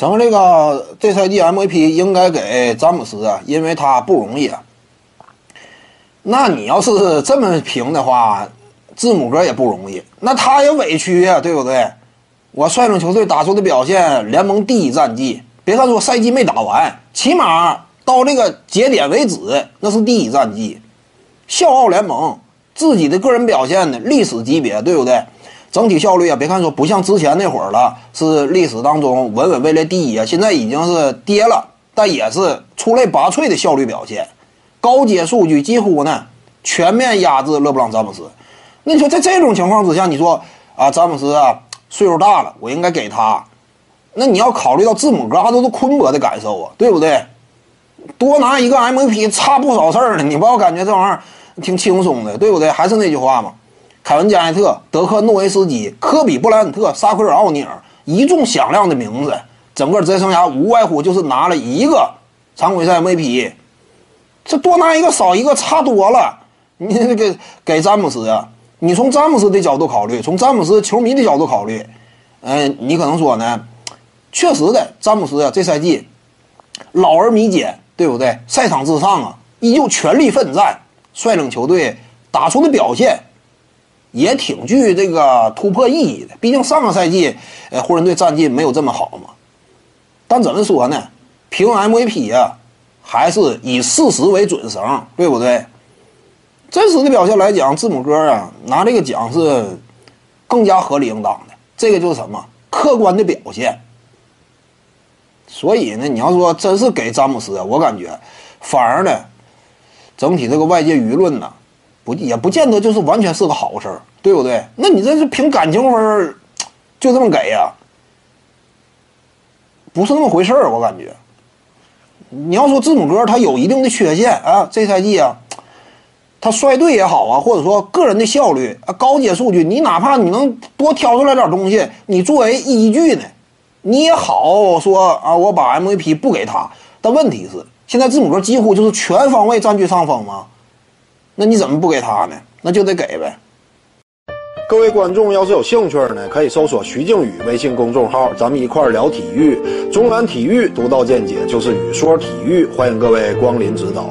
什么这个这赛季 MVP 应该给詹姆斯啊，因为他不容易啊。那你要是这么评的话，字母哥也不容易，那他也委屈呀，对不对？我率领球队打出的表现，联盟第一战绩。别看说赛季没打完，起码到这个节点为止，那是第一战绩，笑傲联盟，自己的个人表现呢，历史级别，对不对？整体效率啊，别看说不像之前那会儿了，是历史当中稳稳位列第一啊，现在已经是跌了，但也是出类拔萃的效率表现，高阶数据几乎呢全面压制勒布朗詹姆斯。那你说在这种情况之下，你说啊，詹姆斯啊岁数大了，我应该给他，那你要考虑到字母哥他都是昆博的感受啊，对不对？多拿一个 MVP 差不少事儿呢，你不要感觉这玩意儿挺轻松的，对不对？还是那句话嘛。凯文加内特、德克诺维斯基、科比布莱恩特、沙奎尔奥尼尔，一众响亮的名字，整个职业生涯无外乎就是拿了一个常规赛 MVP，这多拿一个少一个差多了。你这个给詹姆斯啊，你从詹姆斯的角度考虑，从詹姆斯球迷的角度考虑，嗯，你可能说呢，确实的，詹姆斯啊这赛季老而弥坚，对不对？赛场之上啊，依旧全力奋战，率领球队打出的表现。也挺具这个突破意义的，毕竟上个赛季，呃，湖人队战绩没有这么好嘛。但怎么说呢？评 MVP 啊，还是以事实为准绳，对不对？真实的表现来讲，字母哥啊拿这个奖是更加合理应当的。这个就是什么客观的表现。所以呢，你要说真是给詹姆斯，我感觉反而呢，整体这个外界舆论呢。也不见得就是完全是个好事儿，对不对？那你这是凭感情分儿就这么给呀？不是那么回事儿，我感觉。你要说字母哥他有一定的缺陷啊，这赛季啊，他率队也好啊，或者说个人的效率啊，高阶数据，你哪怕你能多挑出来点东西，你作为依据呢，你也好说啊，我把 MVP 不给他。但问题是，现在字母哥几乎就是全方位占据上风嘛。那你怎么不给他呢？那就得给呗。各位观众要是有兴趣呢，可以搜索徐静宇微信公众号，咱们一块儿聊体育。中南体育独到见解就是语说体育，欢迎各位光临指导。